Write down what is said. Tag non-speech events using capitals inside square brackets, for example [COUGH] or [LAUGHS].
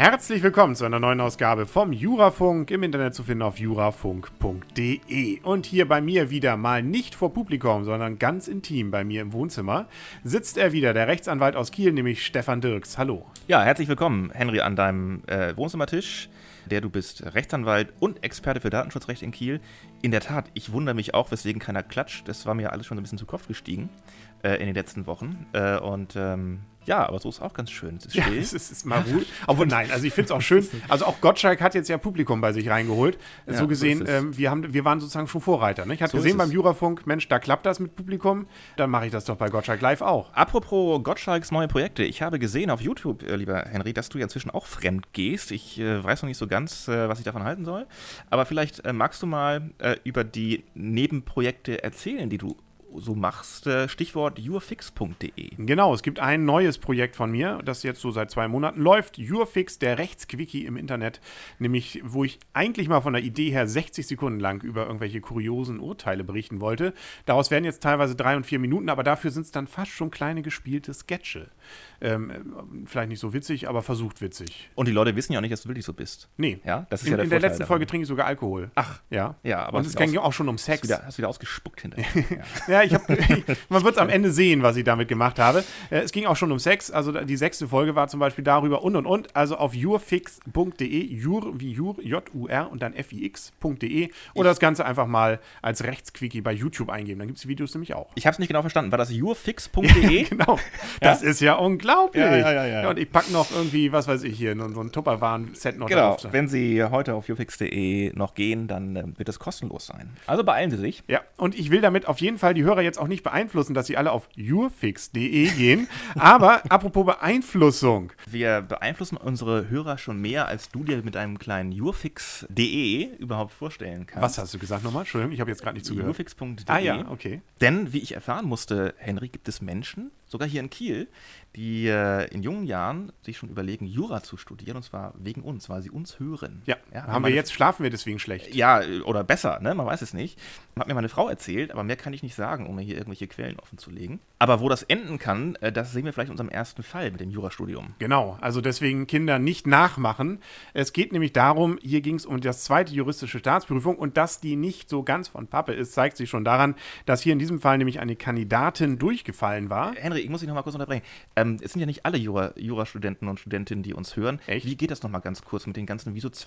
Herzlich willkommen zu einer neuen Ausgabe vom Jurafunk, im Internet zu finden auf jurafunk.de. Und hier bei mir wieder mal nicht vor Publikum, sondern ganz intim bei mir im Wohnzimmer sitzt er wieder, der Rechtsanwalt aus Kiel, nämlich Stefan Dirks. Hallo. Ja, herzlich willkommen, Henry, an deinem äh, Wohnzimmertisch. Der du bist Rechtsanwalt und Experte für Datenschutzrecht in Kiel. In der Tat, ich wundere mich auch, weswegen keiner klatscht. Das war mir alles schon ein bisschen zu Kopf gestiegen äh, in den letzten Wochen. Äh, und ähm, ja, aber so ist auch ganz schön. Es ist still. Ja, es ist, ist mal ruhig. [LAUGHS] Obwohl, nein, also ich finde es auch schön. Also auch Gottschalk hat jetzt ja Publikum bei sich reingeholt. Ja, so gesehen, so ähm, wir, haben, wir waren sozusagen schon Vorreiter. Ne? Ich habe so gesehen beim Jurafunk, Mensch, da klappt das mit Publikum. Dann mache ich das doch bei Gottschalk live auch. Apropos Gottschalks neue Projekte. Ich habe gesehen auf YouTube, äh, lieber Henry, dass du ja inzwischen auch fremd gehst. Ich äh, weiß noch nicht so ganz, äh, was ich davon halten soll. Aber vielleicht äh, magst du mal äh, über die Nebenprojekte erzählen, die du so machst. Äh, Stichwort yourfix.de. Genau, es gibt ein neues Projekt von mir, das jetzt so seit zwei Monaten läuft. Yourfix, der Rechtsquickie im Internet. Nämlich, wo ich eigentlich mal von der Idee her 60 Sekunden lang über irgendwelche kuriosen Urteile berichten wollte. Daraus werden jetzt teilweise drei und vier Minuten, aber dafür sind es dann fast schon kleine gespielte Sketche. Ähm, vielleicht nicht so witzig, aber versucht witzig. Und die Leute wissen ja auch nicht, dass du wirklich so bist. Nee. Ja, das ist in, ja der In der letzten Folge trinke ich sogar Alkohol. Ach. Ja. Ja, aber. Und es ging auch schon um Sex. Hast wieder, hast wieder ausgespuckt hinterher. [LAUGHS] ja. ja, ich hab, [LAUGHS] man wird es am Ende sehen, was ich damit gemacht habe. Äh, es ging auch schon um Sex. Also die sechste Folge war zum Beispiel darüber und und und. Also auf jurfix.de, jur wie jur, J-U-R und dann fix.de oder das Ganze einfach mal als Rechtsquickie bei YouTube eingeben. Dann gibt es die Videos nämlich auch. Ich habe es nicht genau verstanden. War das jurfix.de? [LAUGHS] genau. Das ist ja unglaublich. Ja, ja, ja, ja. und ich packe noch irgendwie, was weiß ich hier, so ein Tupperwaren-Set noch genau. drauf. Wenn Sie heute auf jurfix.de noch gehen, dann äh, wird es kostenlos sein. Also beeilen Sie sich. Ja, und ich will damit auf jeden Fall die Hörer jetzt auch nicht beeinflussen, dass sie alle auf yourfix.de gehen. Aber apropos Beeinflussung. Wir beeinflussen unsere Hörer schon mehr, als du dir mit einem kleinen yourfix.de überhaupt vorstellen kannst. Was hast du gesagt nochmal? Entschuldigung, ich habe jetzt gerade nicht zugehört. yourfix.de. Ah ja, okay. Denn, wie ich erfahren musste, Henry, gibt es Menschen, sogar hier in Kiel, die äh, in jungen Jahren sich schon überlegen, Jura zu studieren, und zwar wegen uns, weil sie uns hören. Ja, ja haben wir jetzt, schlafen wir deswegen schlecht. Ja, oder besser, ne? man weiß es nicht. Hat mir meine Frau erzählt, aber mehr kann ich nicht sagen, um mir hier irgendwelche Quellen offen zu legen. Aber wo das enden kann, äh, das sehen wir vielleicht in unserem ersten Fall mit dem Jurastudium. Genau, also deswegen Kinder nicht nachmachen. Es geht nämlich darum, hier ging es um das zweite juristische Staatsprüfung und dass die nicht so ganz von Pappe ist, zeigt sich schon daran, dass hier in diesem Fall nämlich eine Kandidatin durchgefallen war. Henry, ich muss dich nochmal kurz unterbrechen. Ähm, es sind ja nicht alle Jura, Jurastudenten und Studentinnen, die uns hören. Echt? Wie geht das nochmal ganz kurz mit den ganzen, wieso zwei